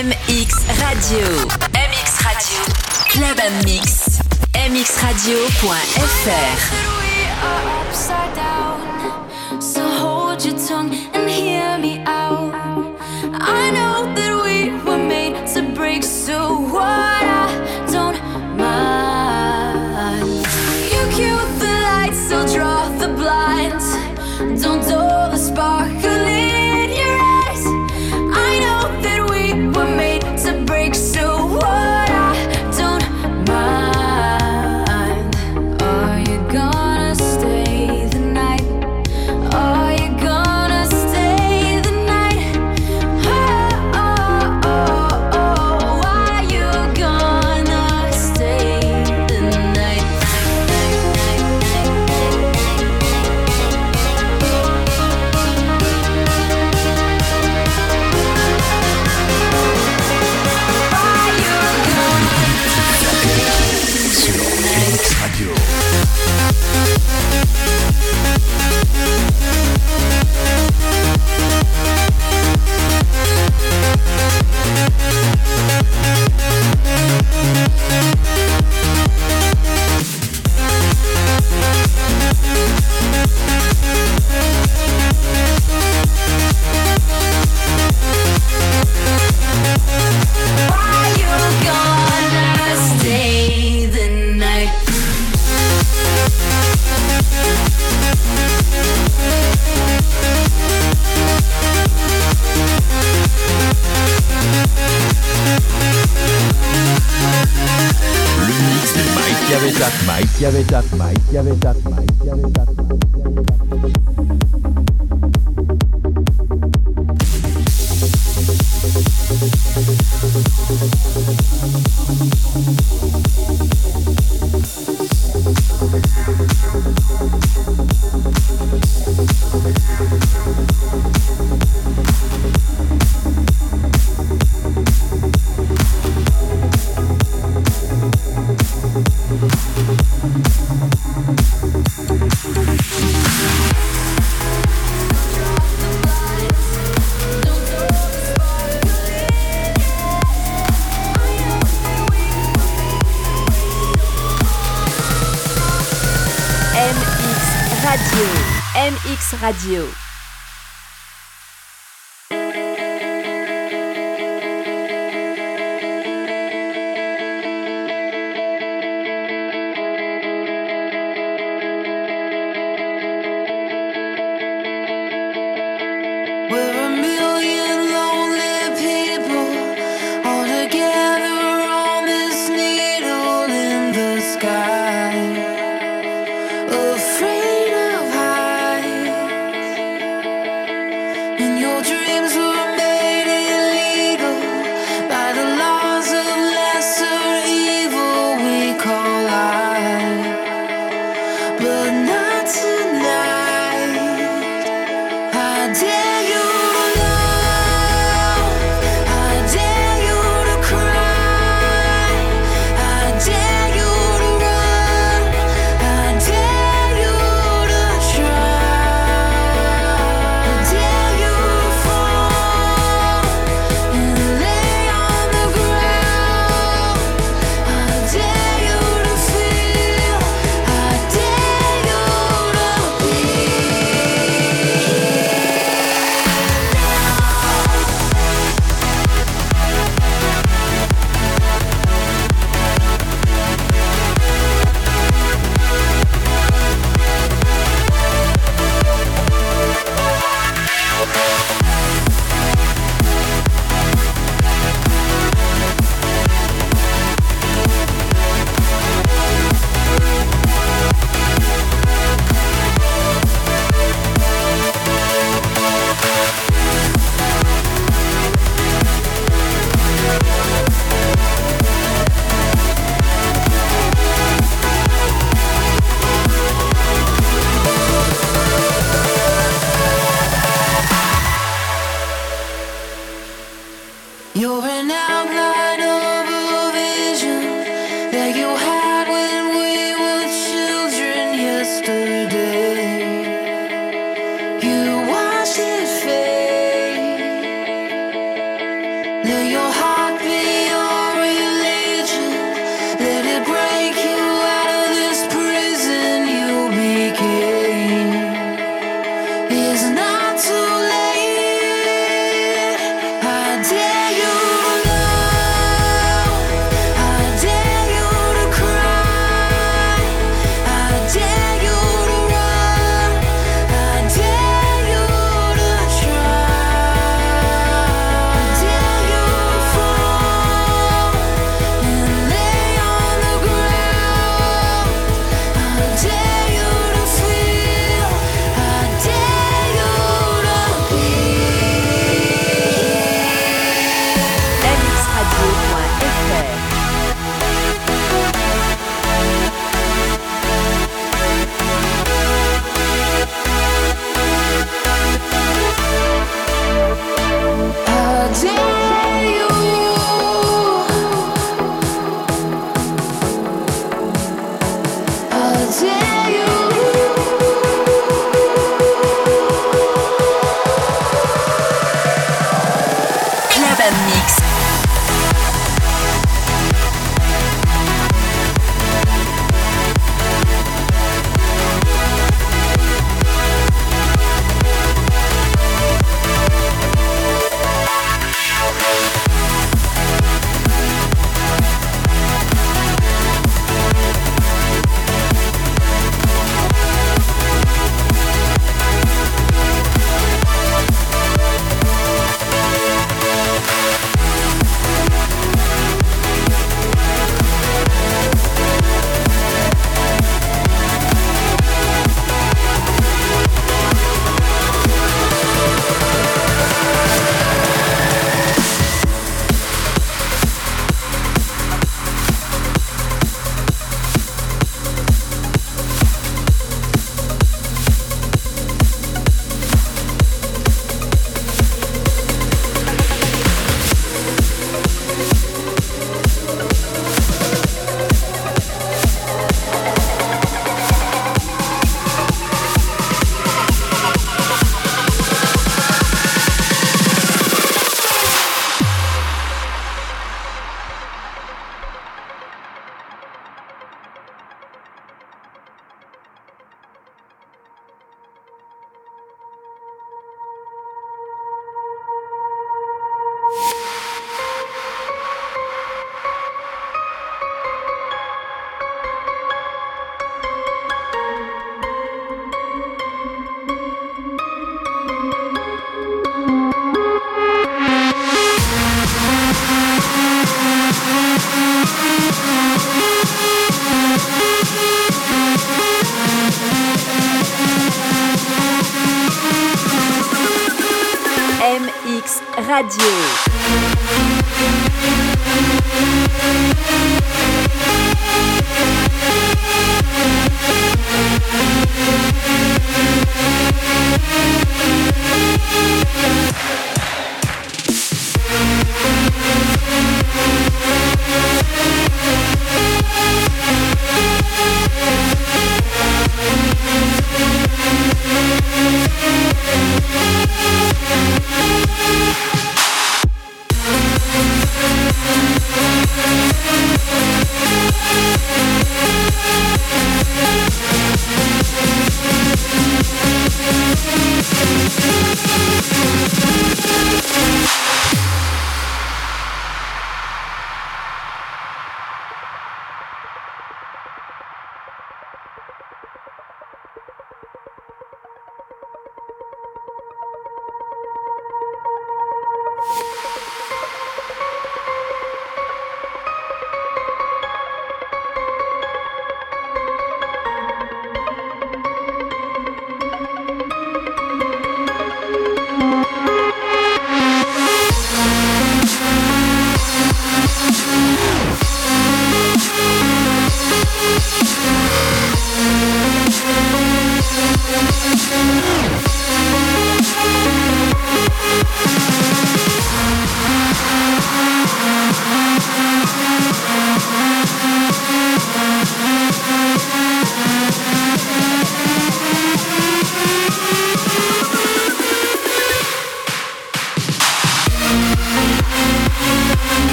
MX Radio. MX Radio. Club MX. MXRadio.fr. Le mix de Mike Chiavetat, Mike Chiavetat, Mike Chiavetat, Mike Chiavetat.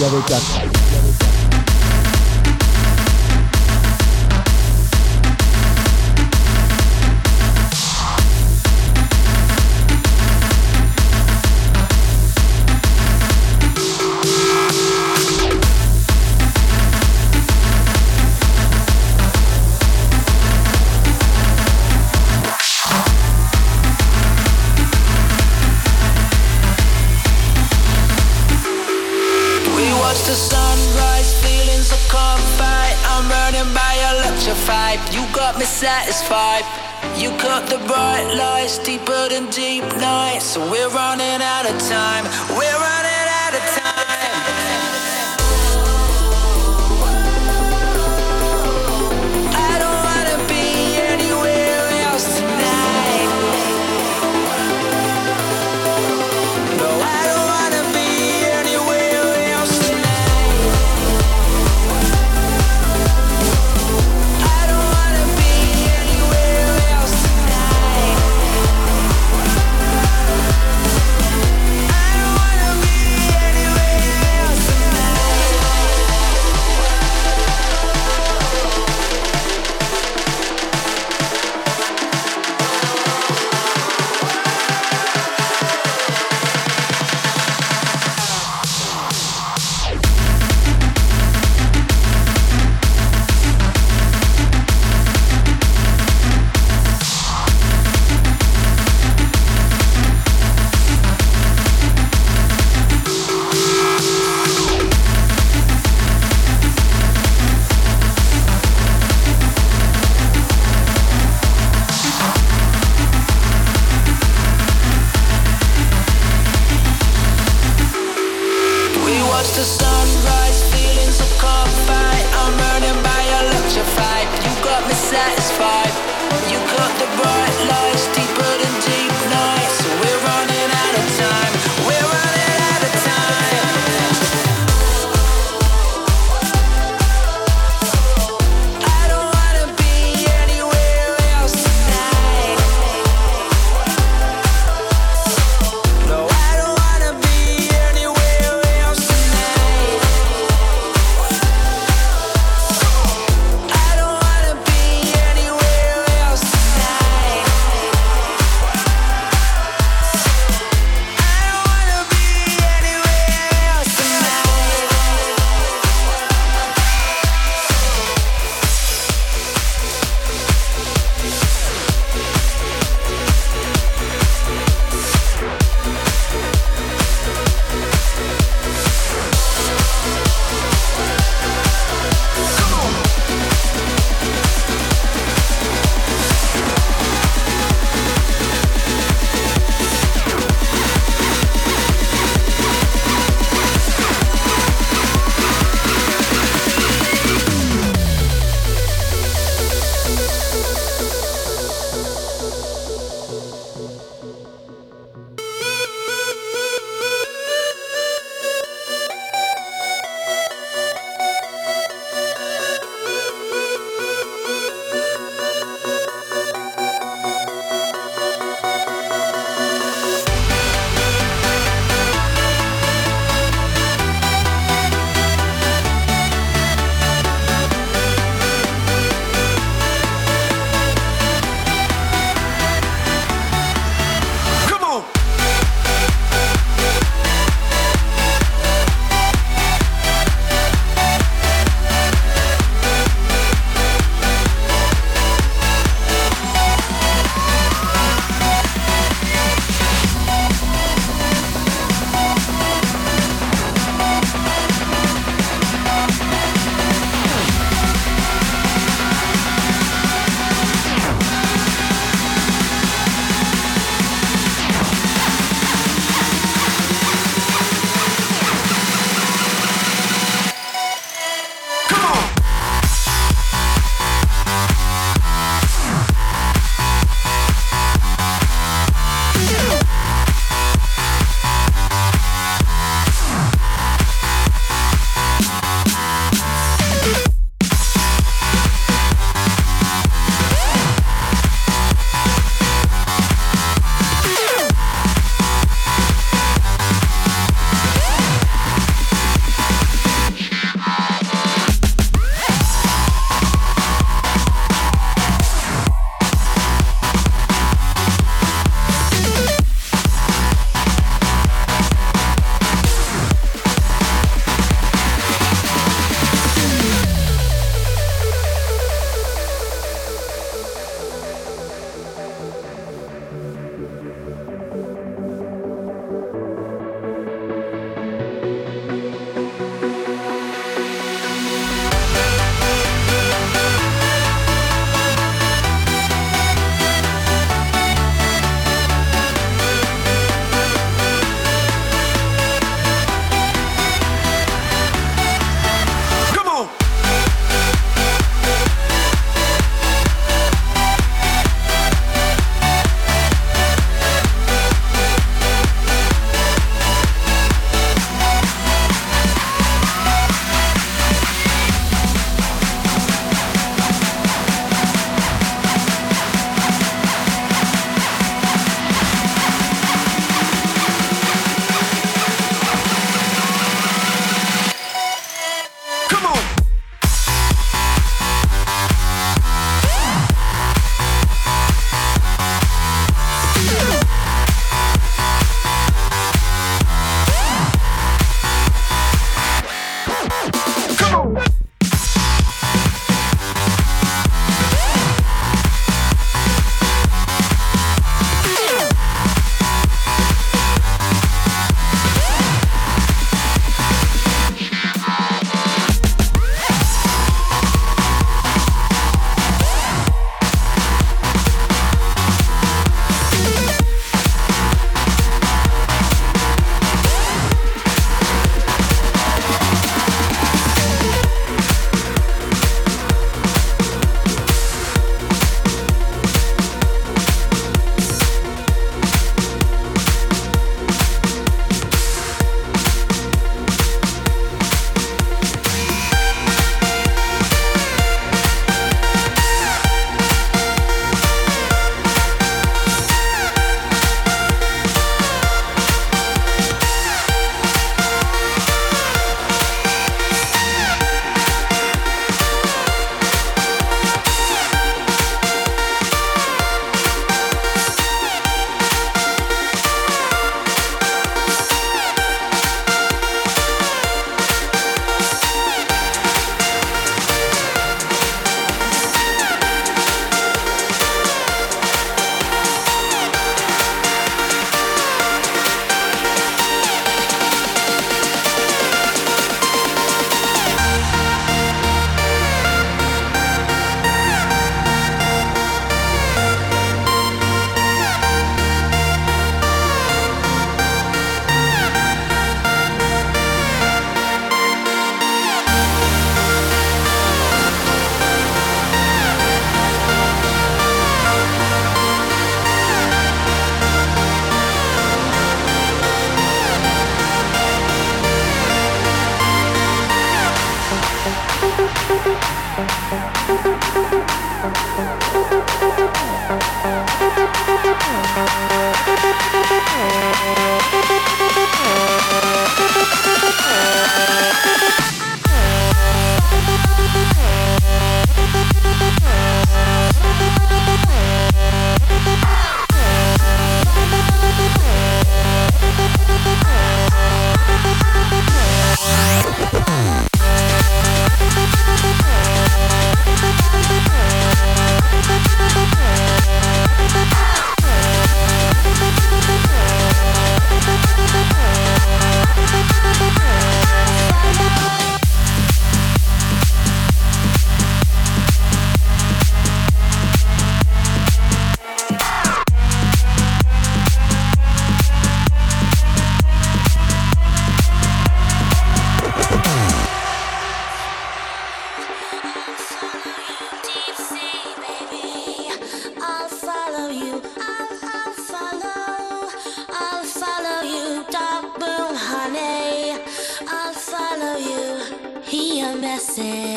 il y avait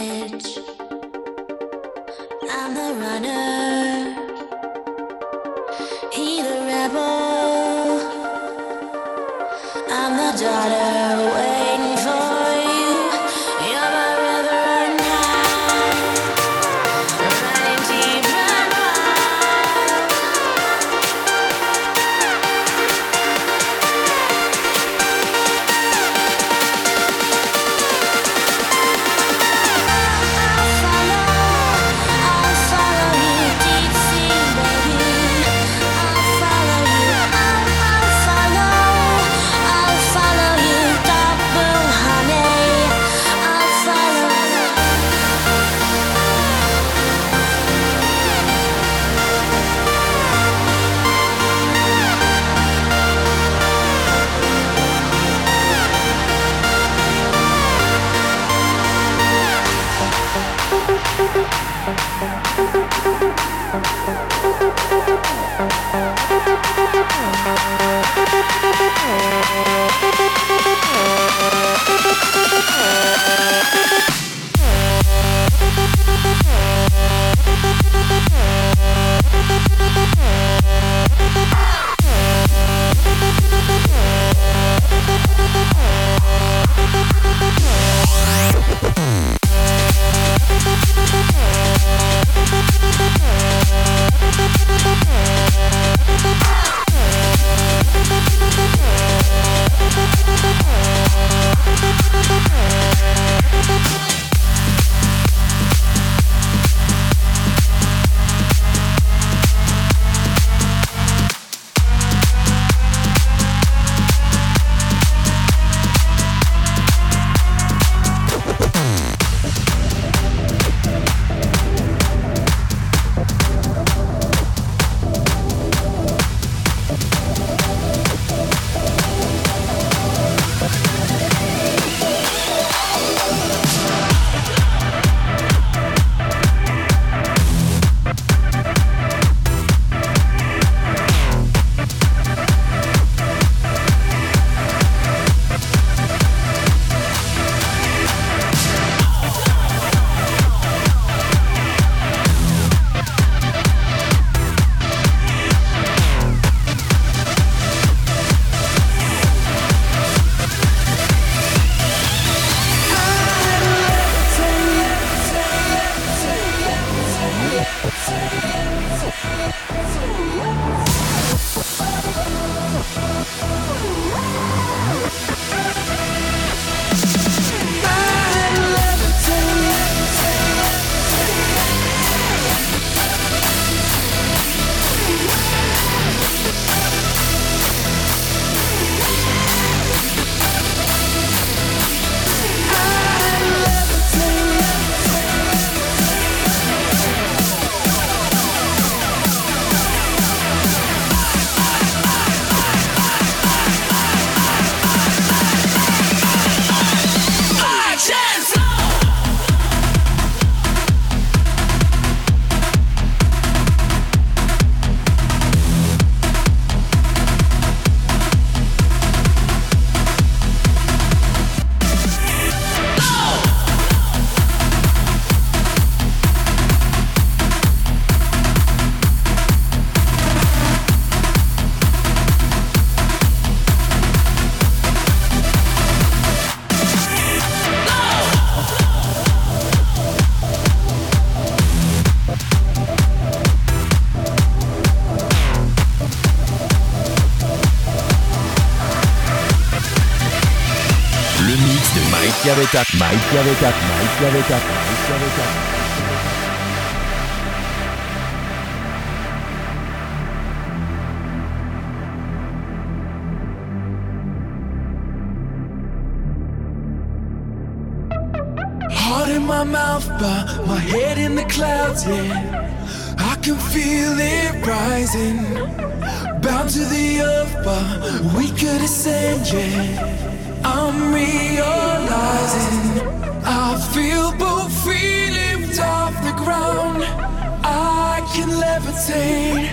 I'm the runner, he the rebel. I'm the daughter. Betak, Maika Betak, Maika Betak, Maika Betak. my mouth, but my head in the clouds, yeah. I can feel it rising. Bound to the earth, but we could ascend, yeah. I'm realizing I feel both feet off the ground. I can levitate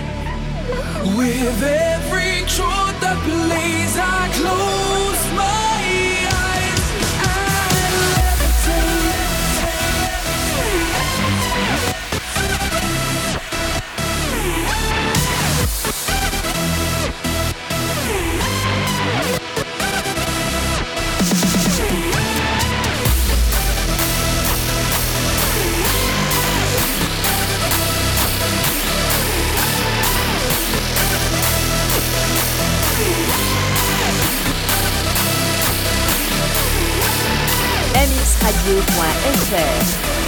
with every truth that plays. I close mixradio.fr.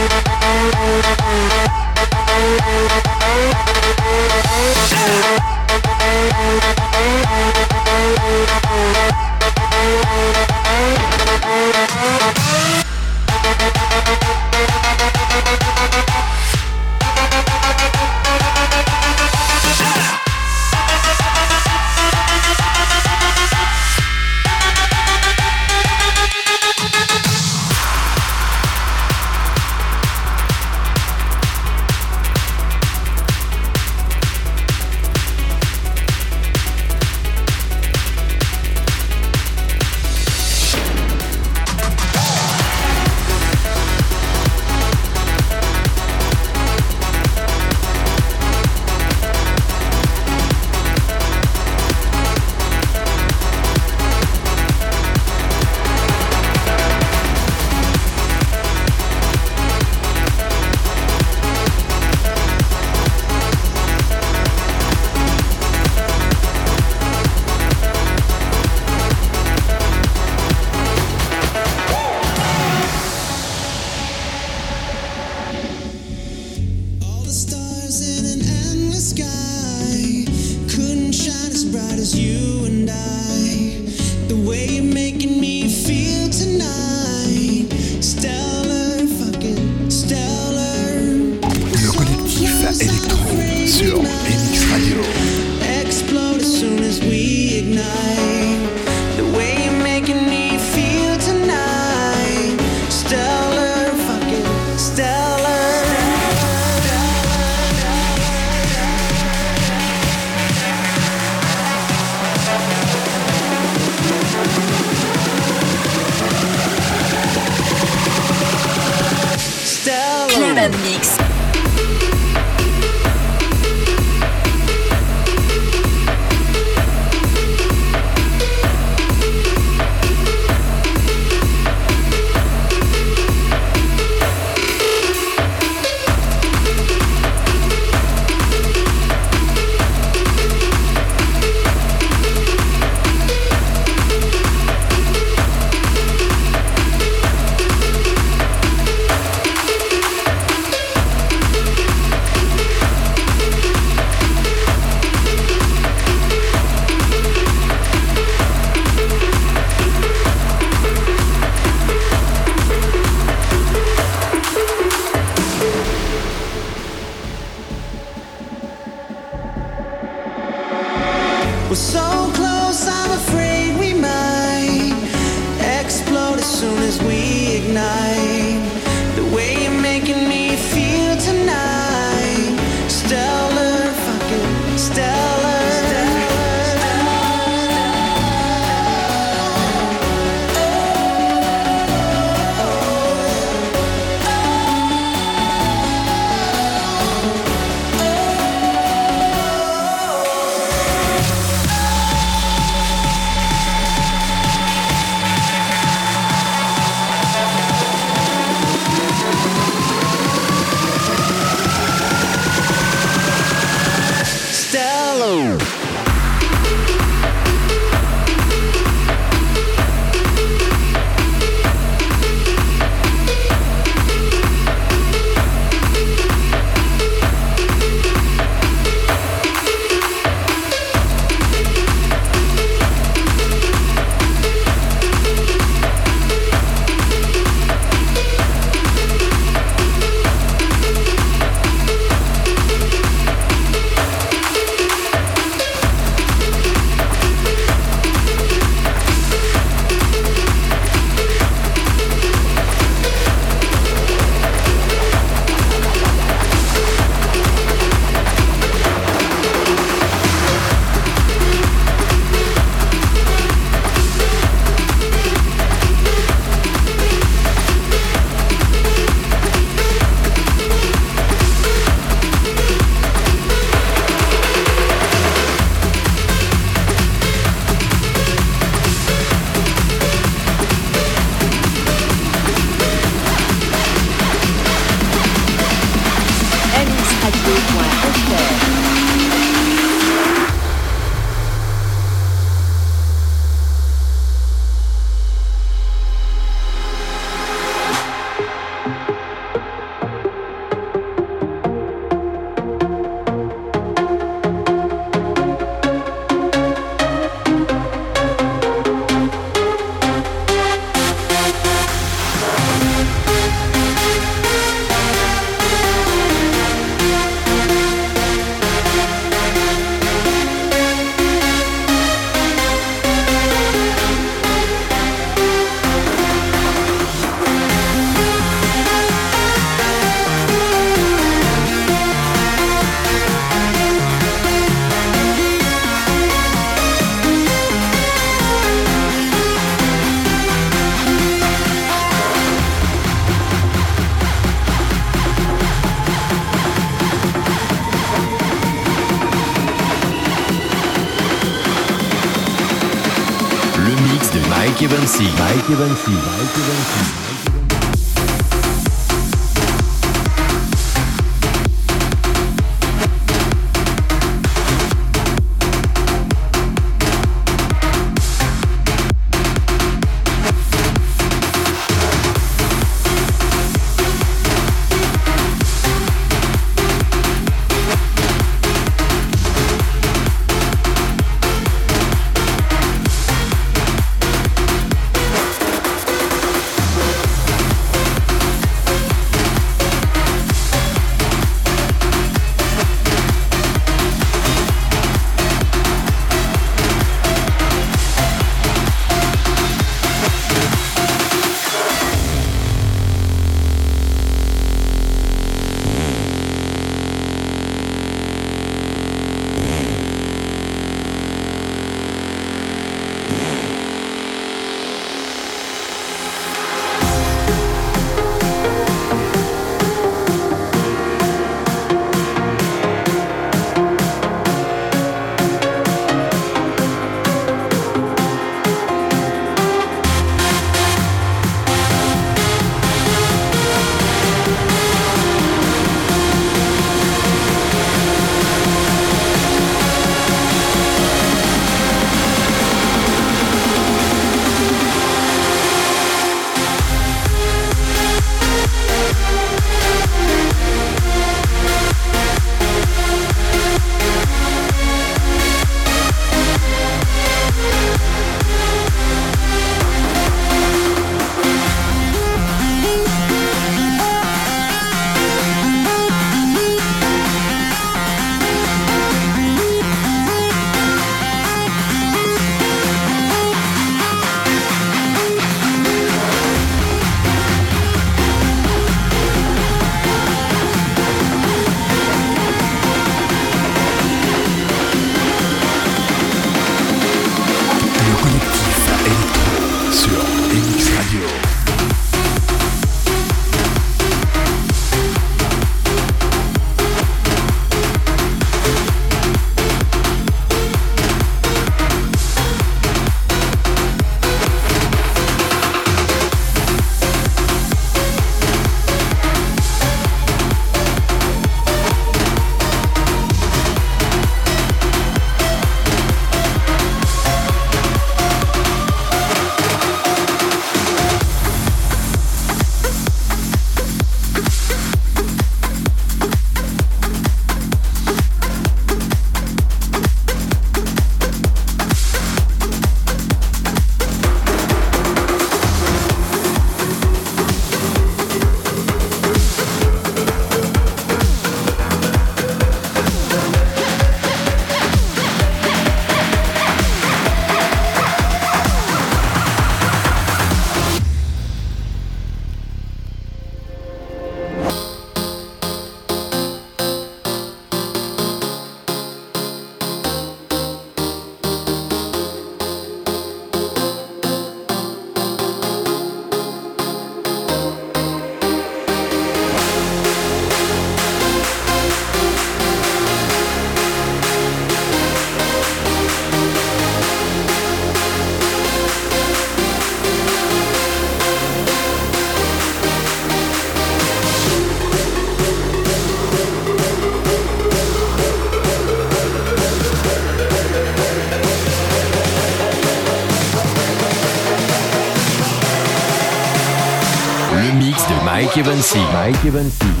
Mike Evansy. Mike Evansy.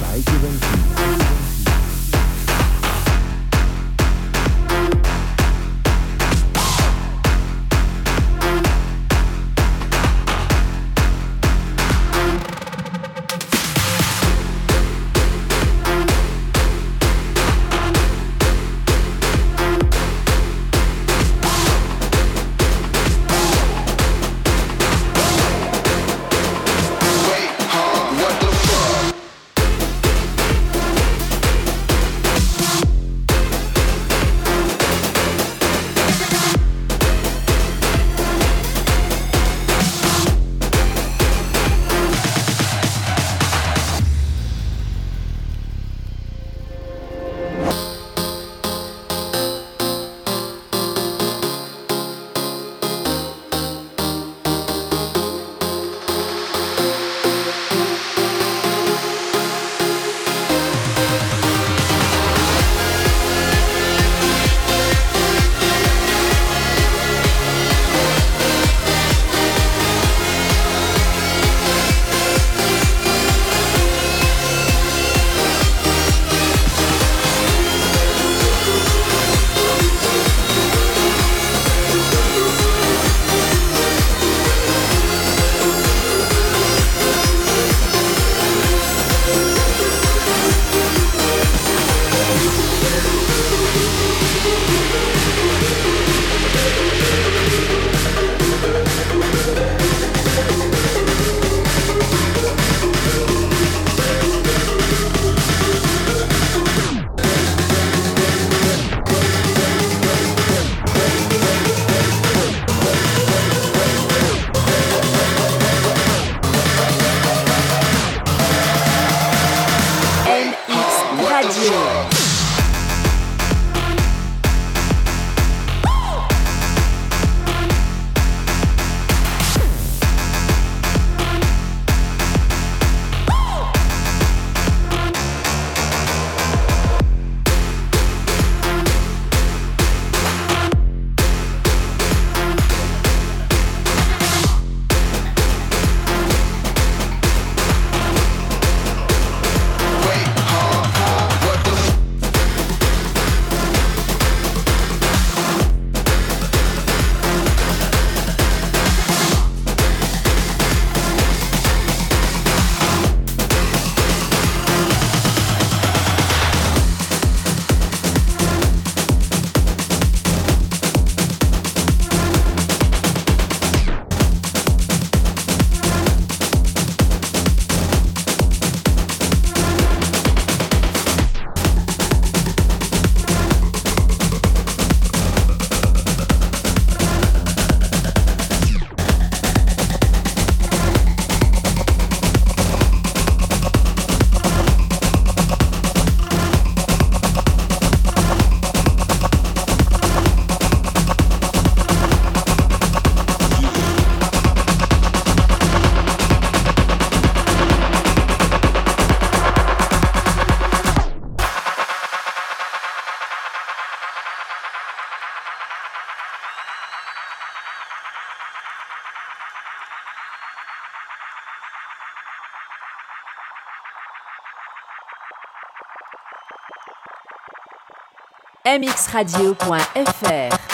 mxradio.fr.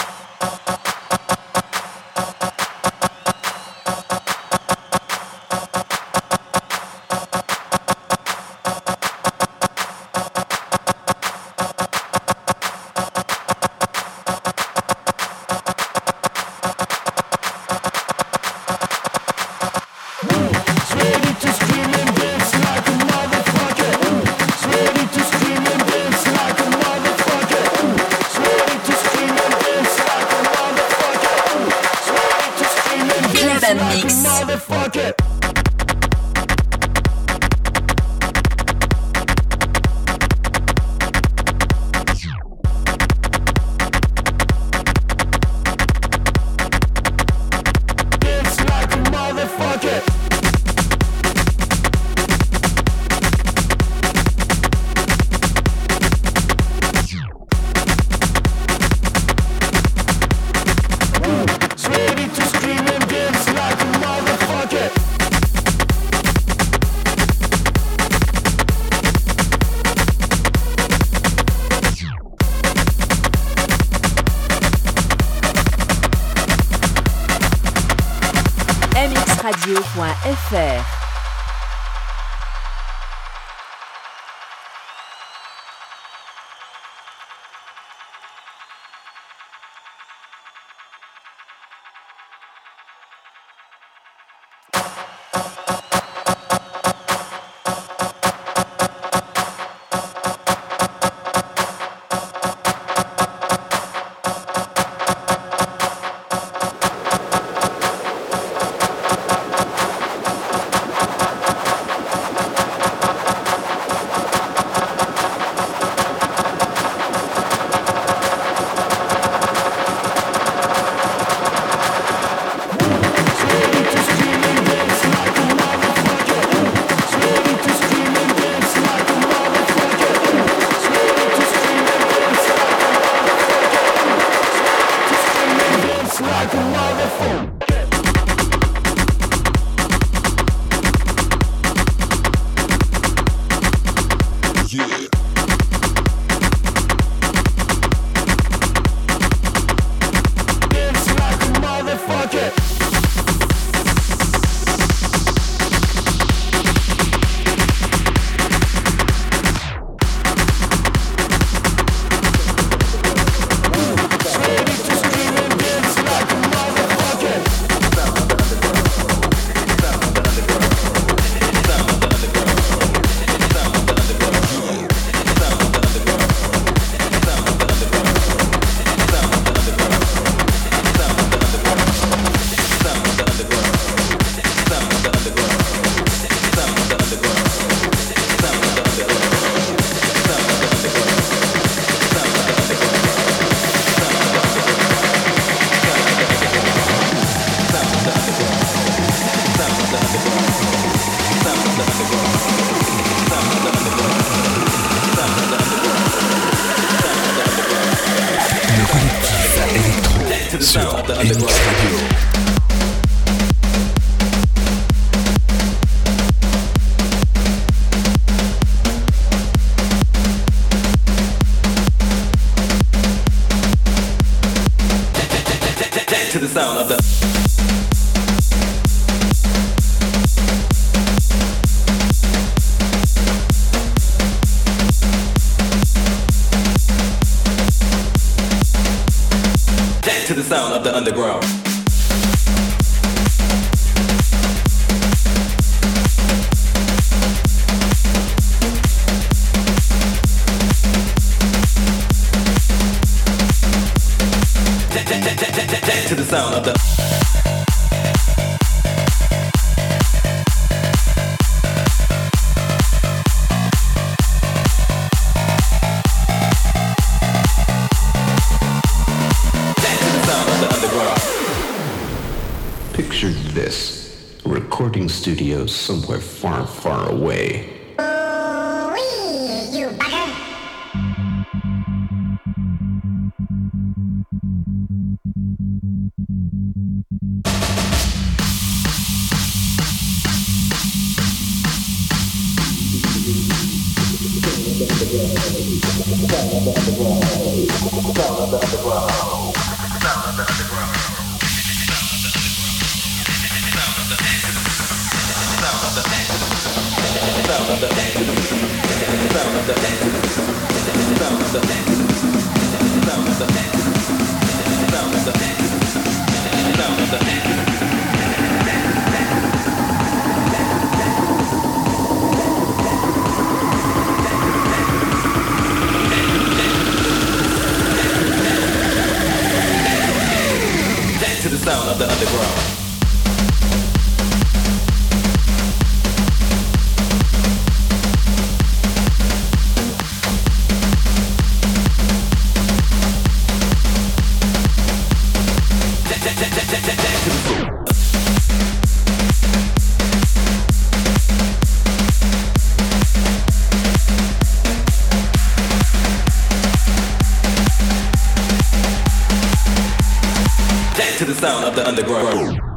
the sound of the underground.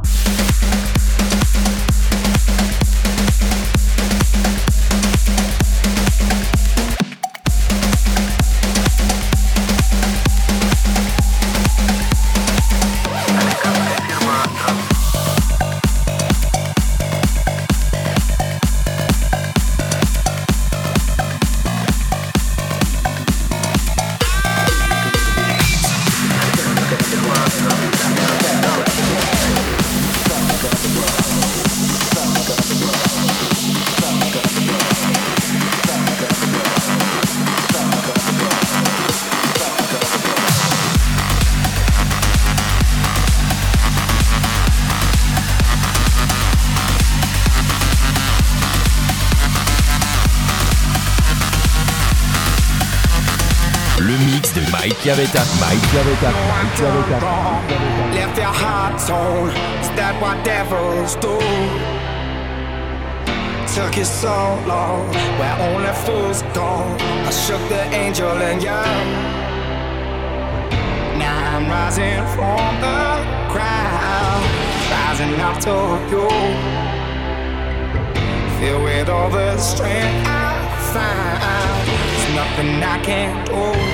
Left your heart torn. Is that what devils do? Took you so long, where only fools go. I shook the angel and young. Now I'm rising from the ground, rising up to you. Filled with all the strength I find, there's nothing I can't do.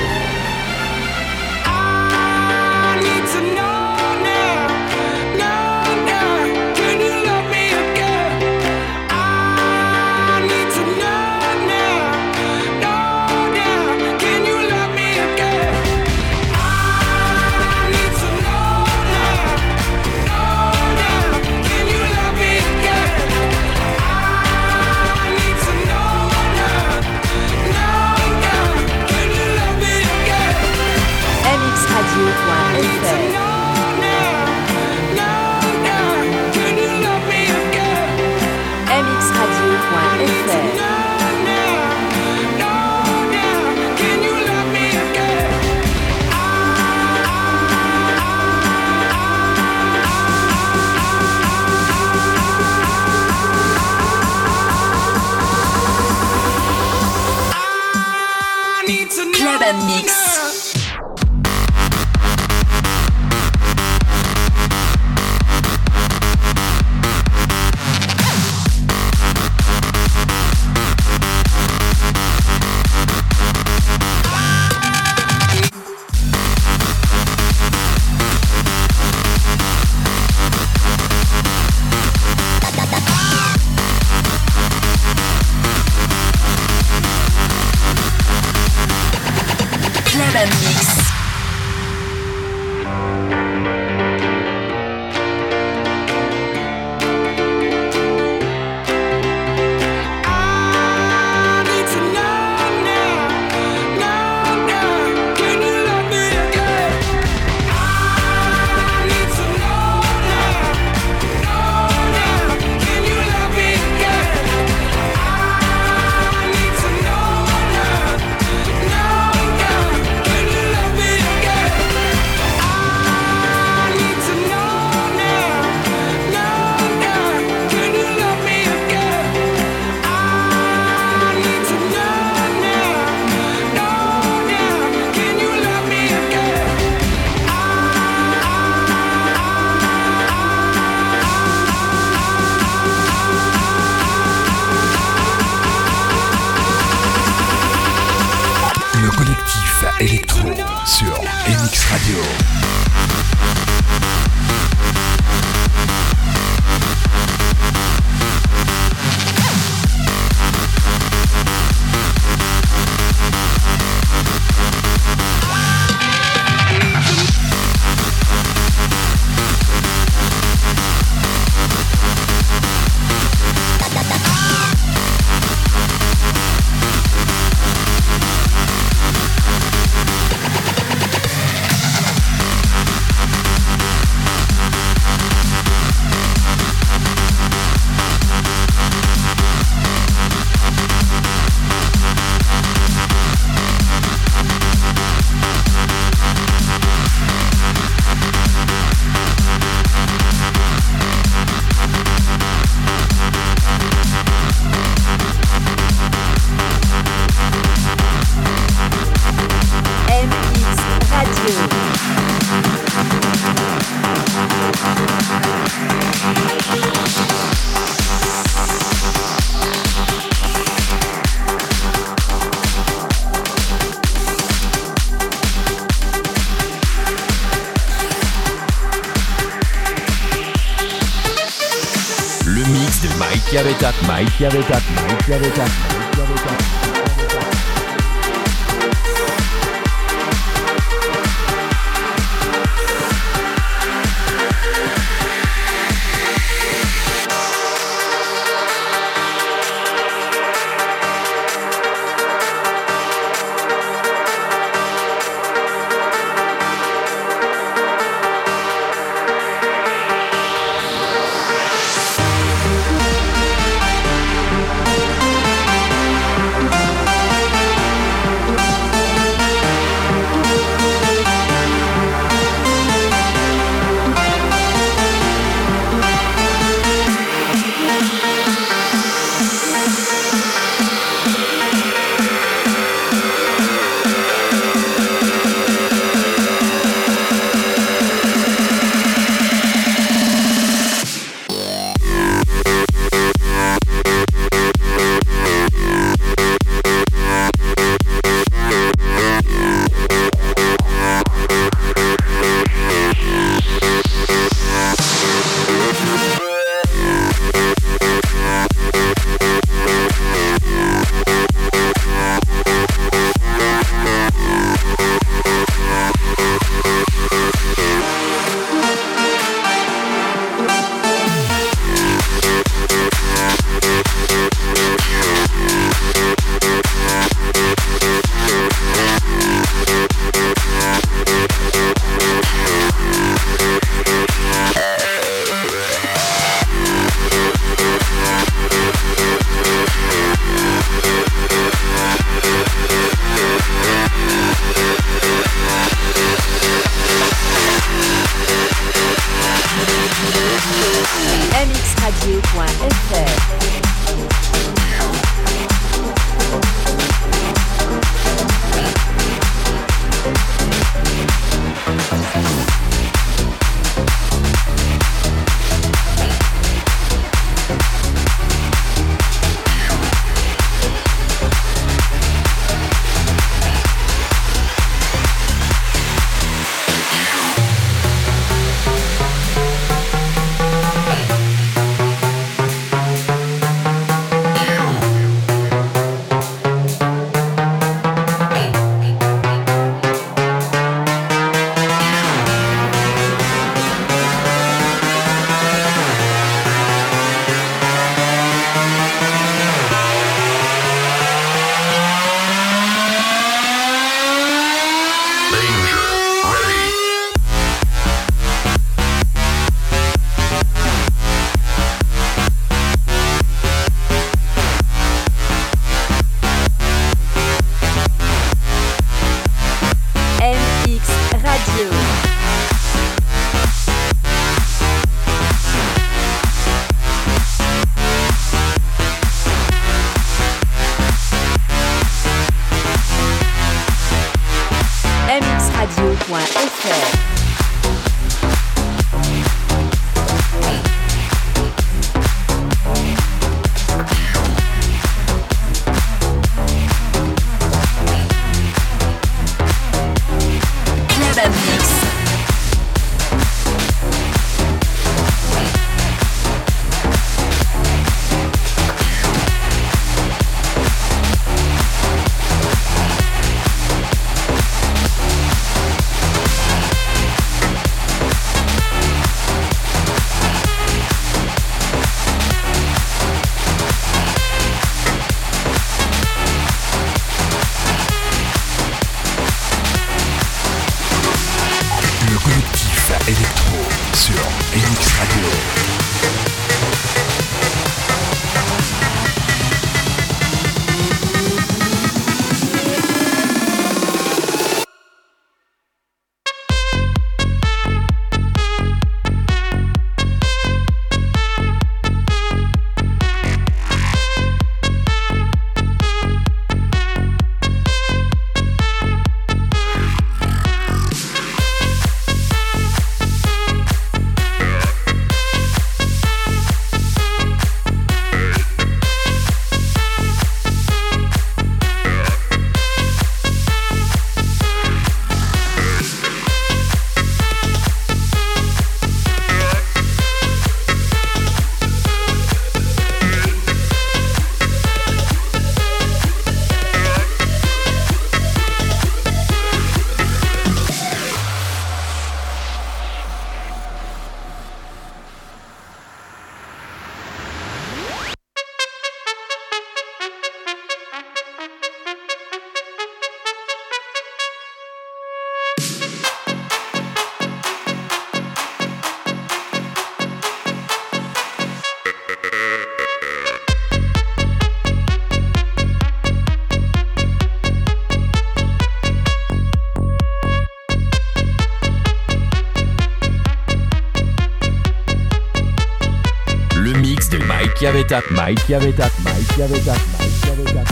avait Mike y avait up, Mike y avait up, Mike y avait up.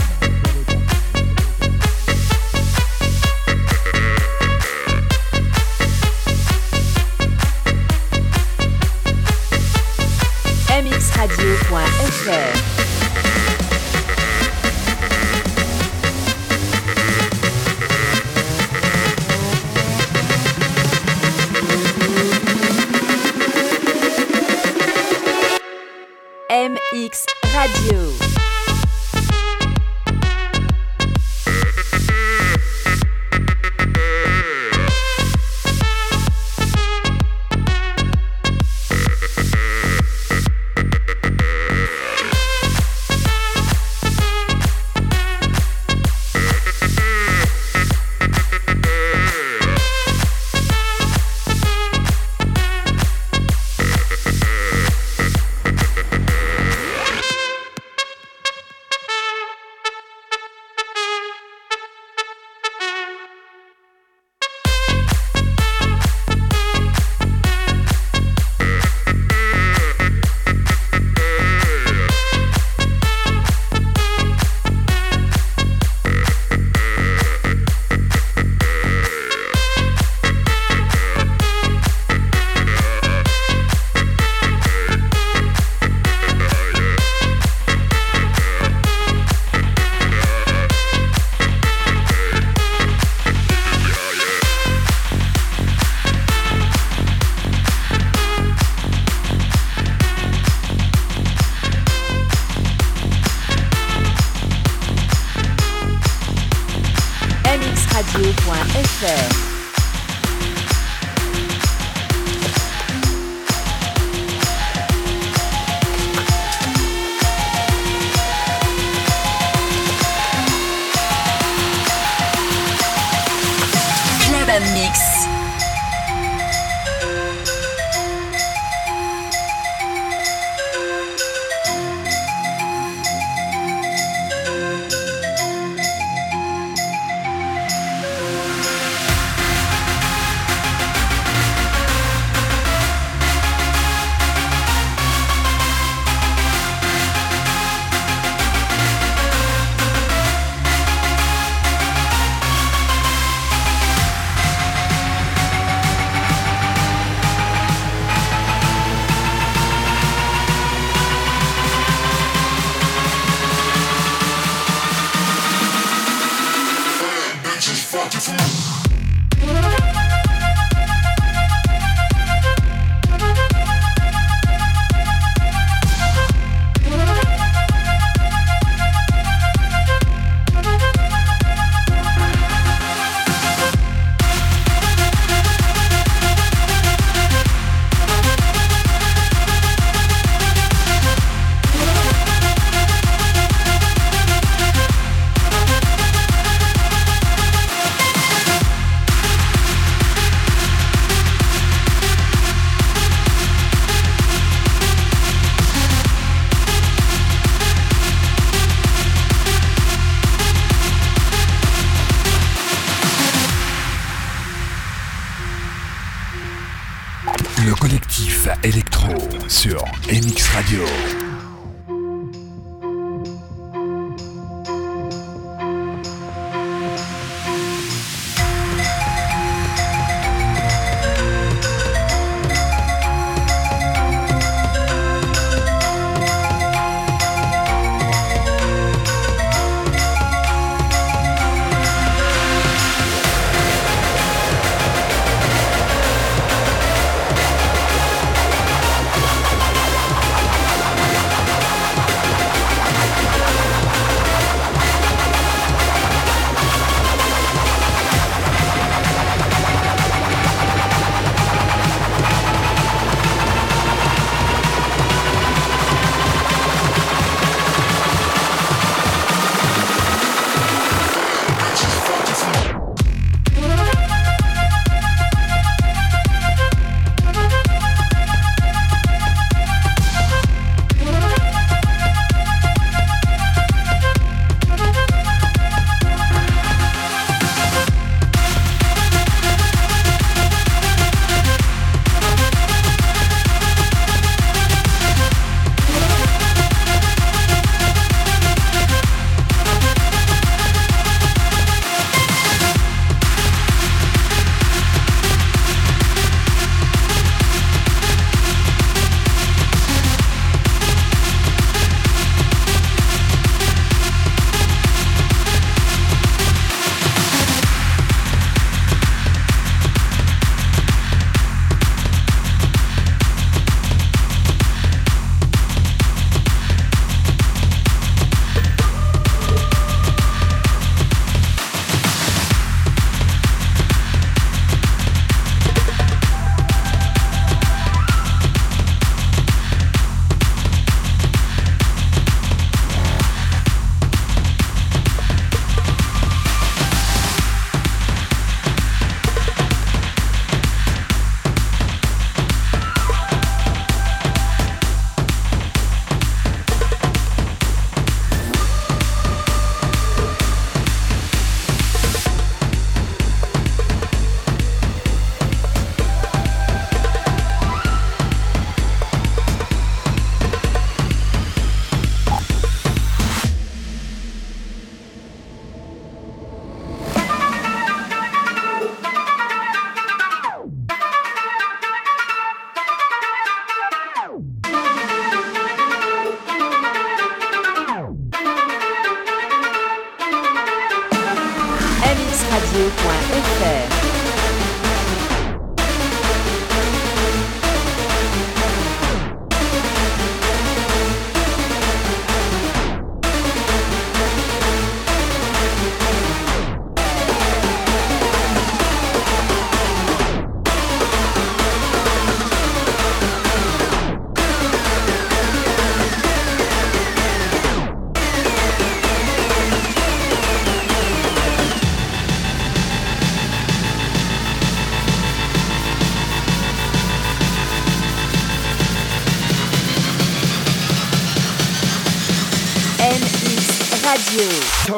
mxradio.fr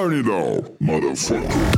Turn it on, motherfucker.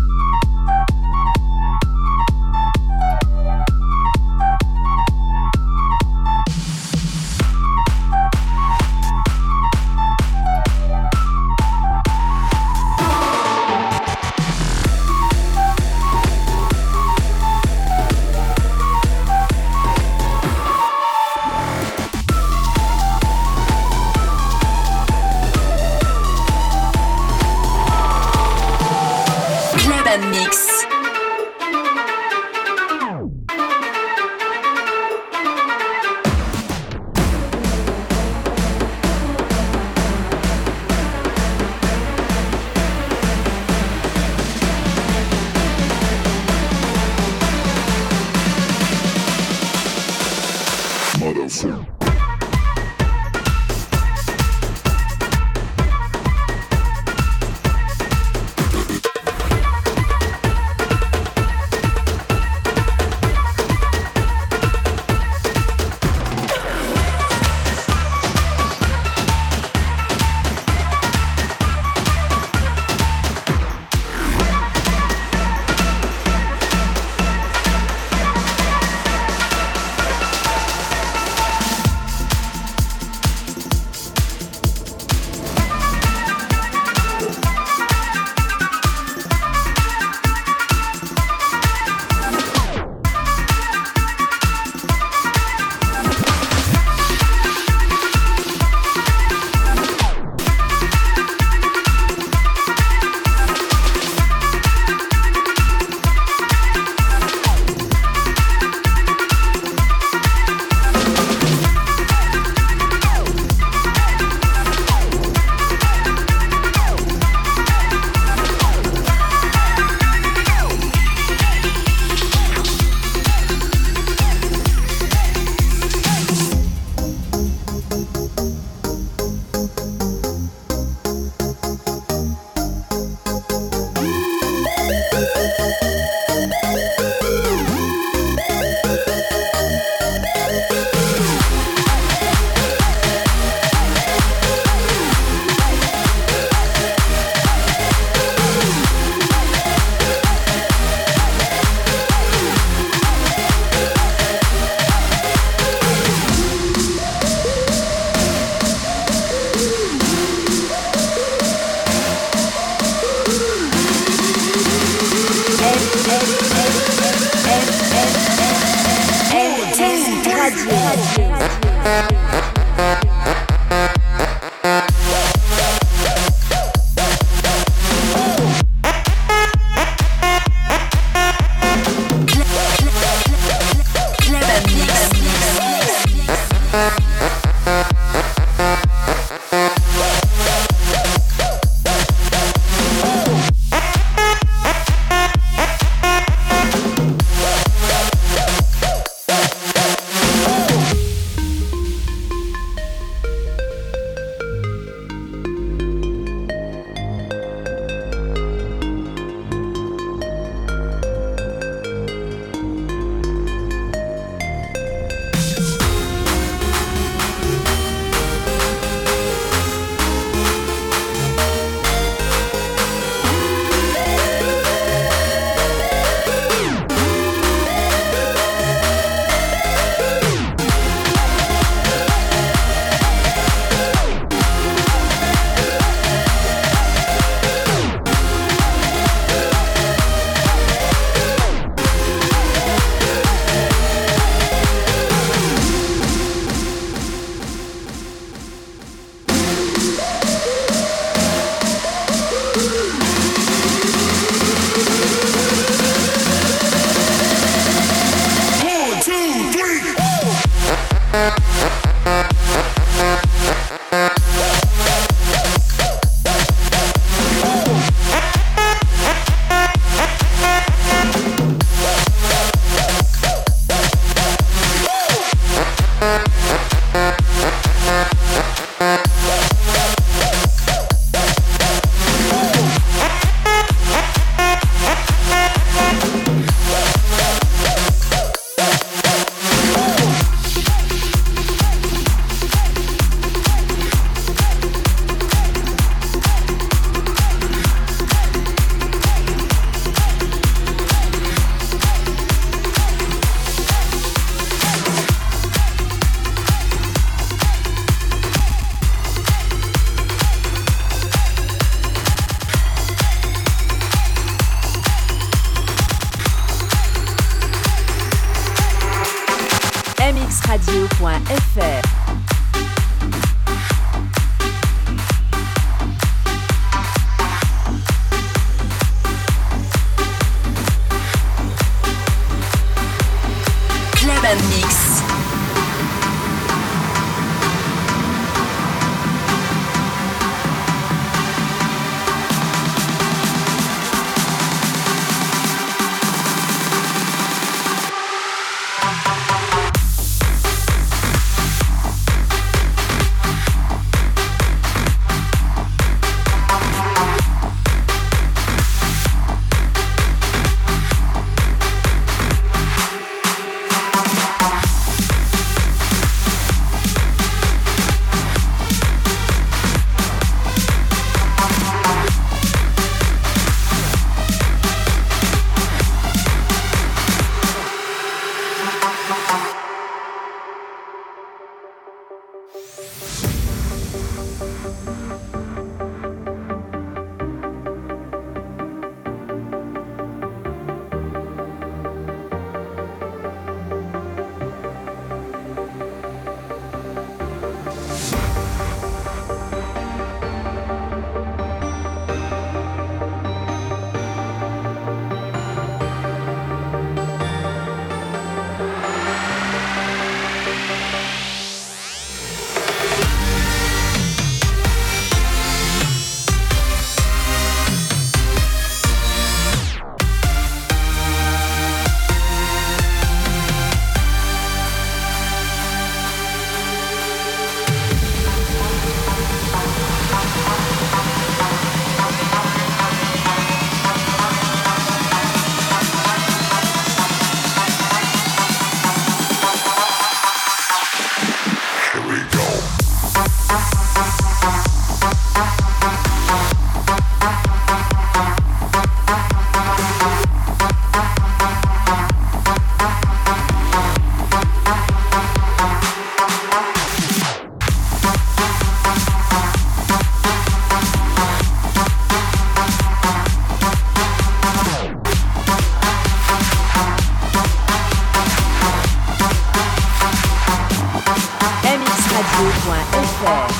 Radio.fr.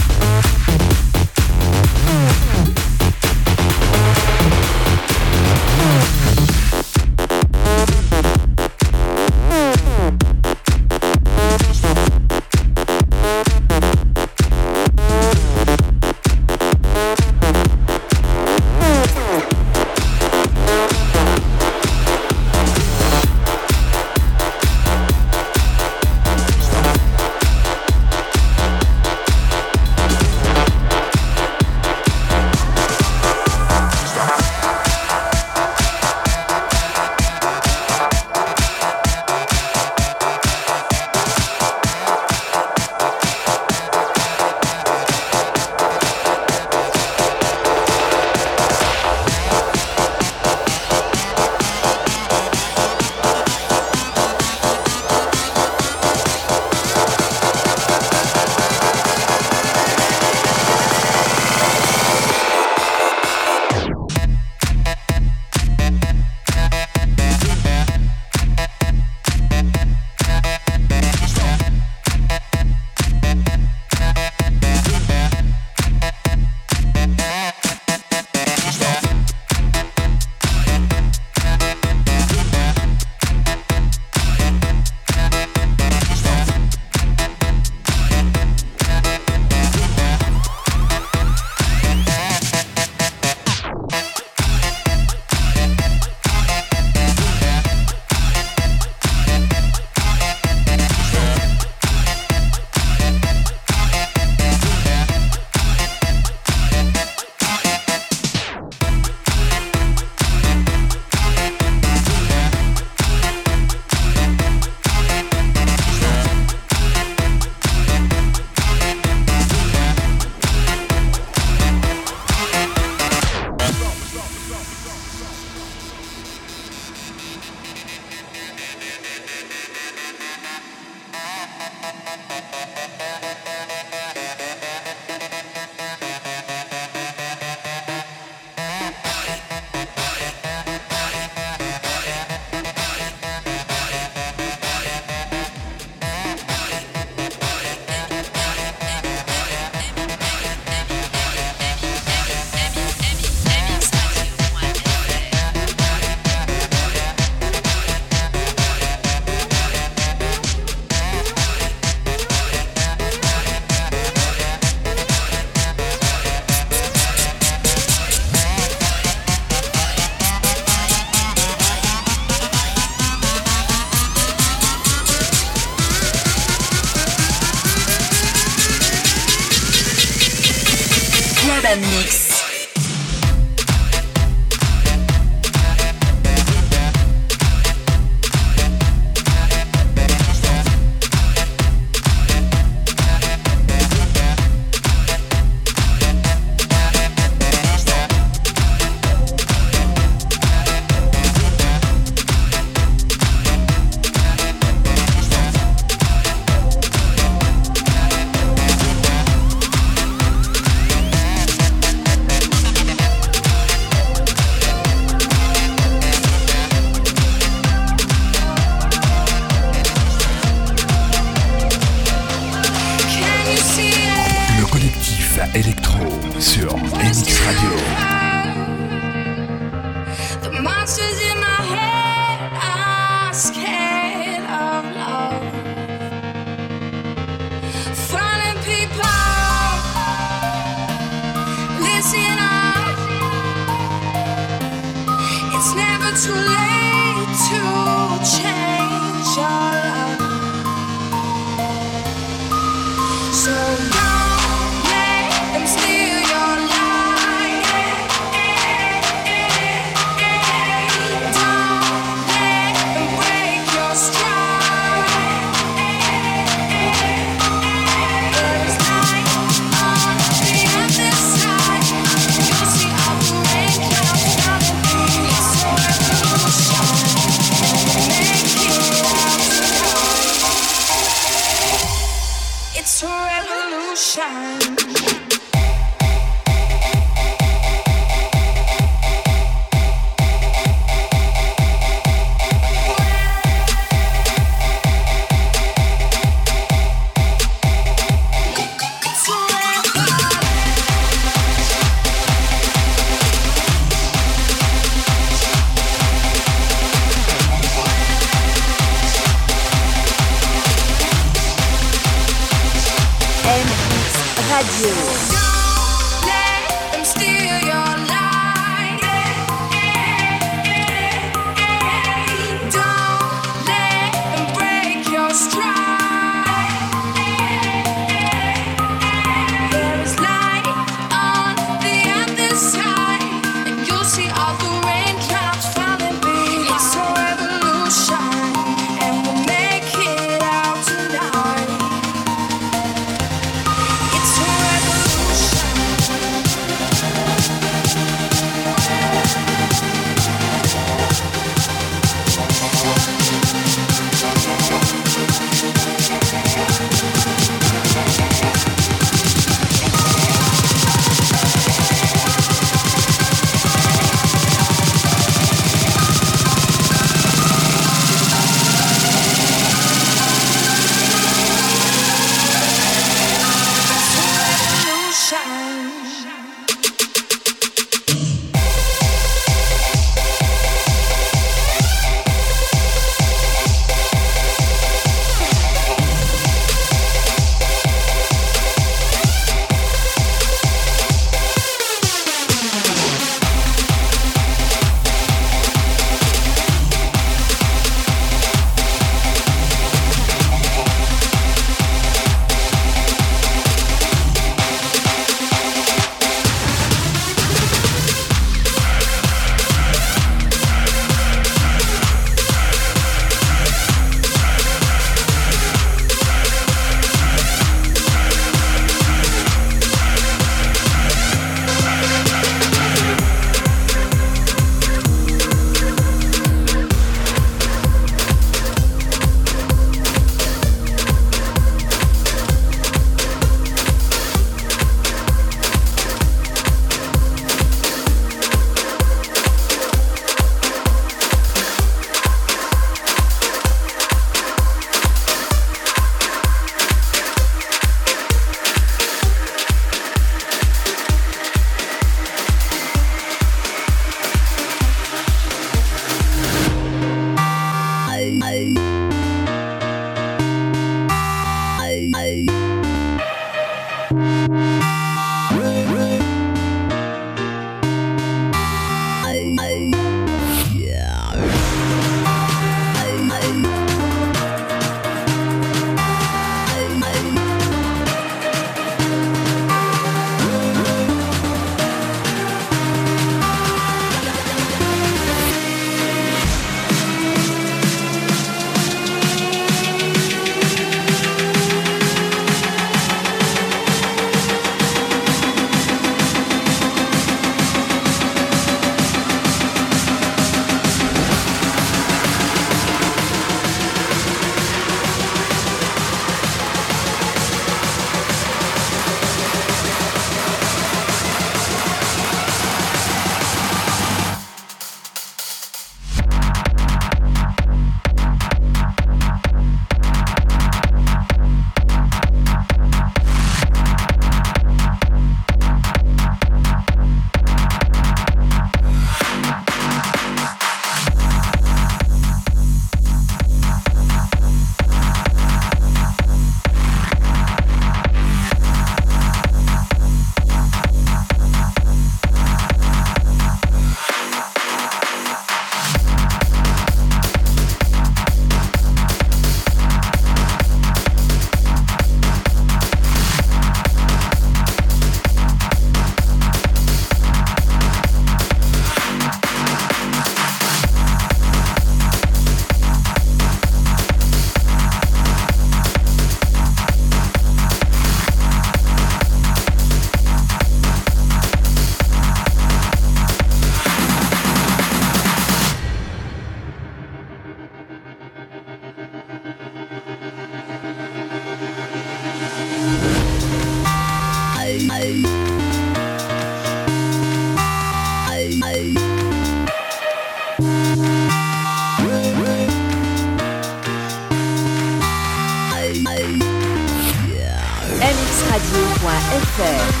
mxradio.fr.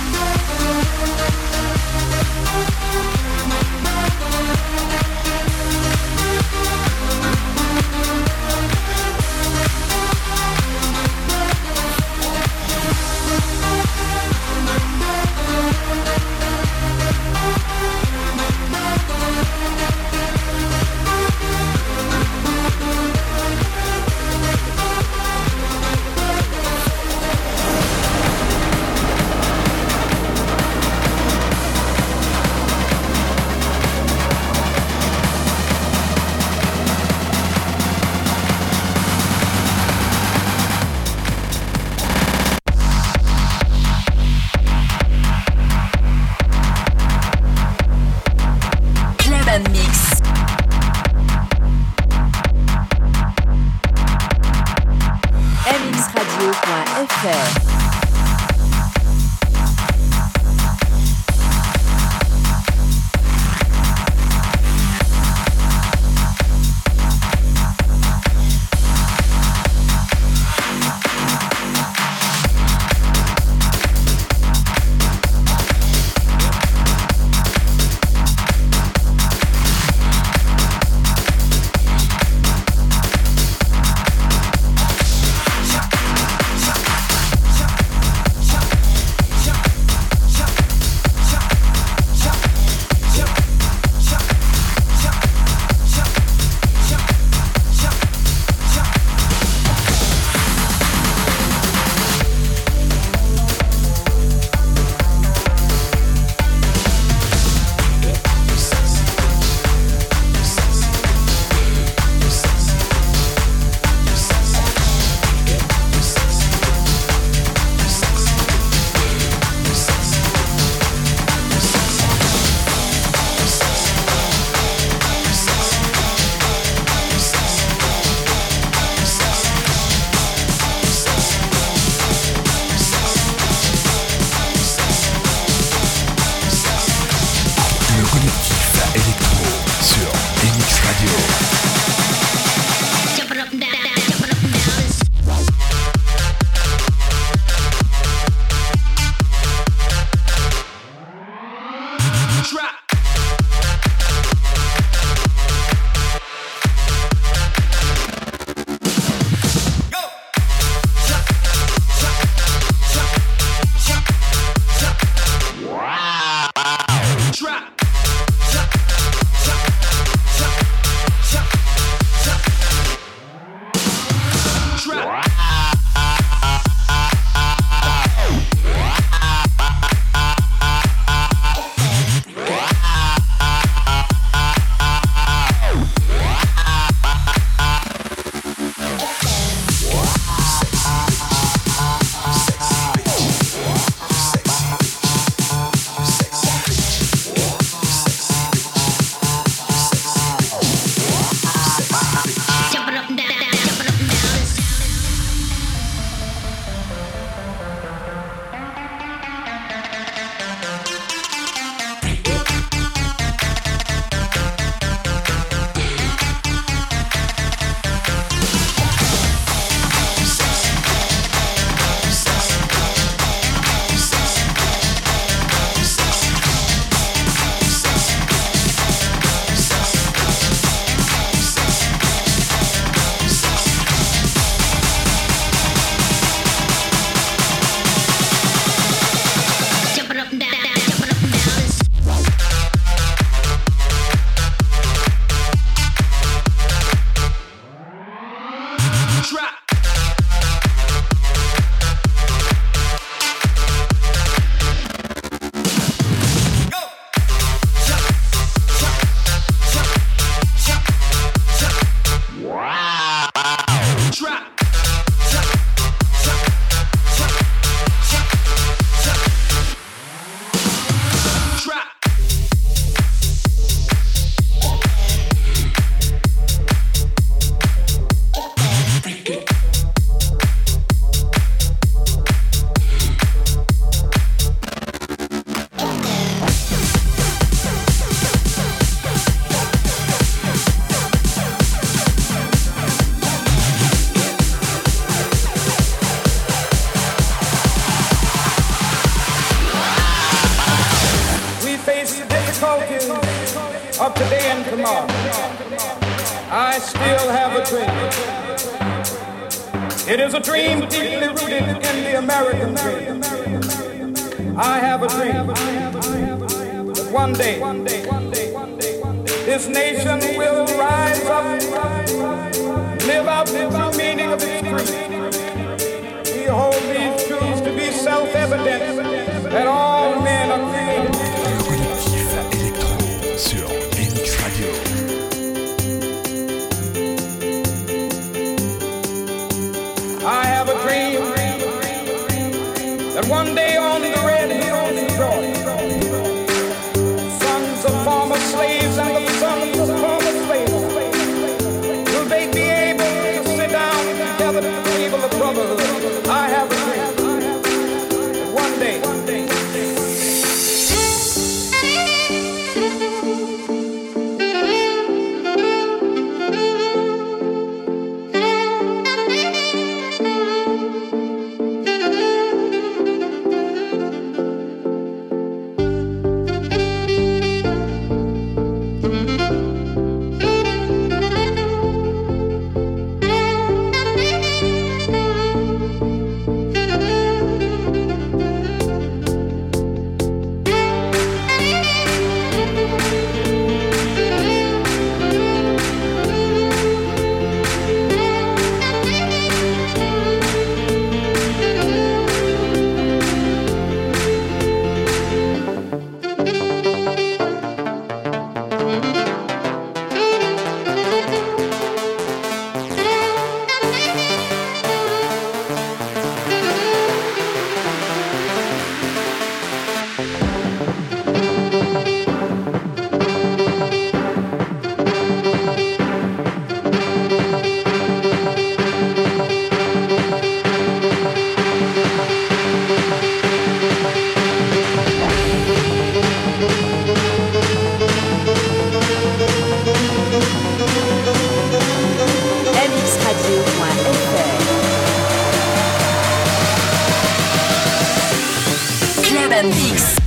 Urban Mix.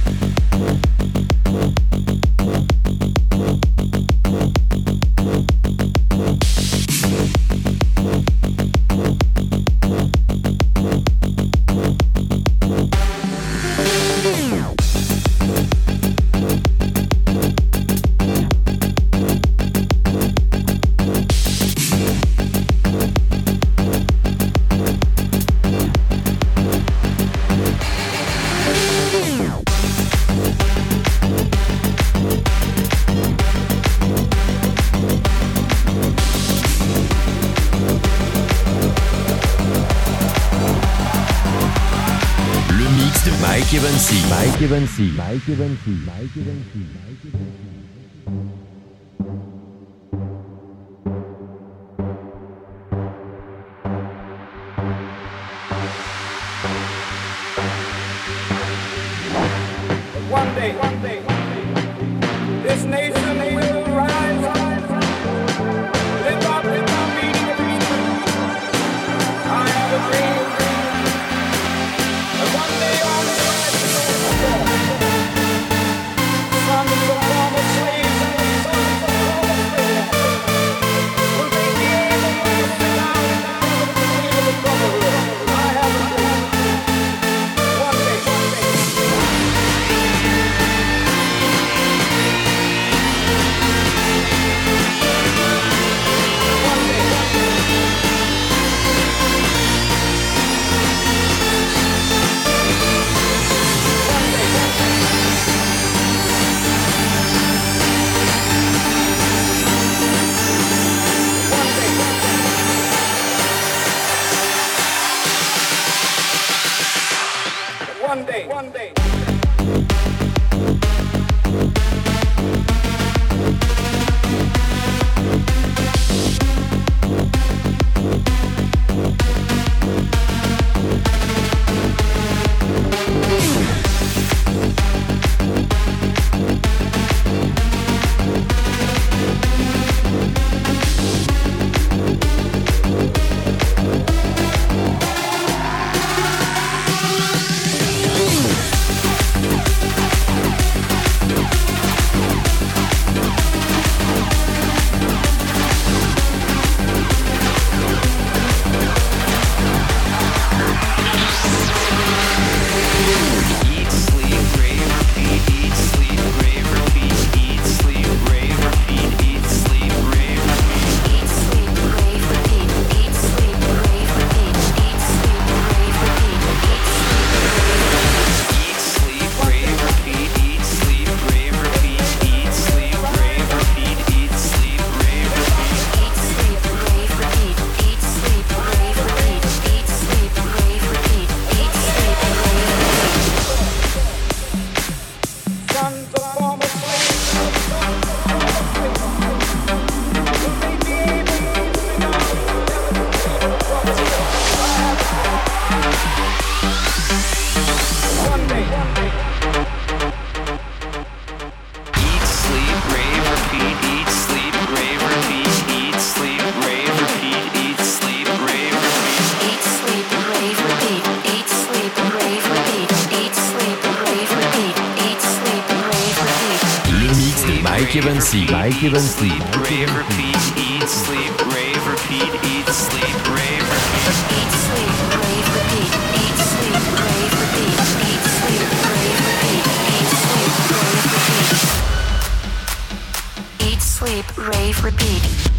Mike Evansi. Sie. Gleiche, wenn Sie. Gleiche, wenn give and see. Like, give and sleep. Rave, repeat, eat, sleep. Rave, repeat, eat, sleep. Rave, repeat, eat, sleep. Rave, repeat, eat, sleep. Rave, repeat, eat, sleep. Rave, repeat, eat, sleep. Rave, repeat. Eat, sleep, rave, repeat.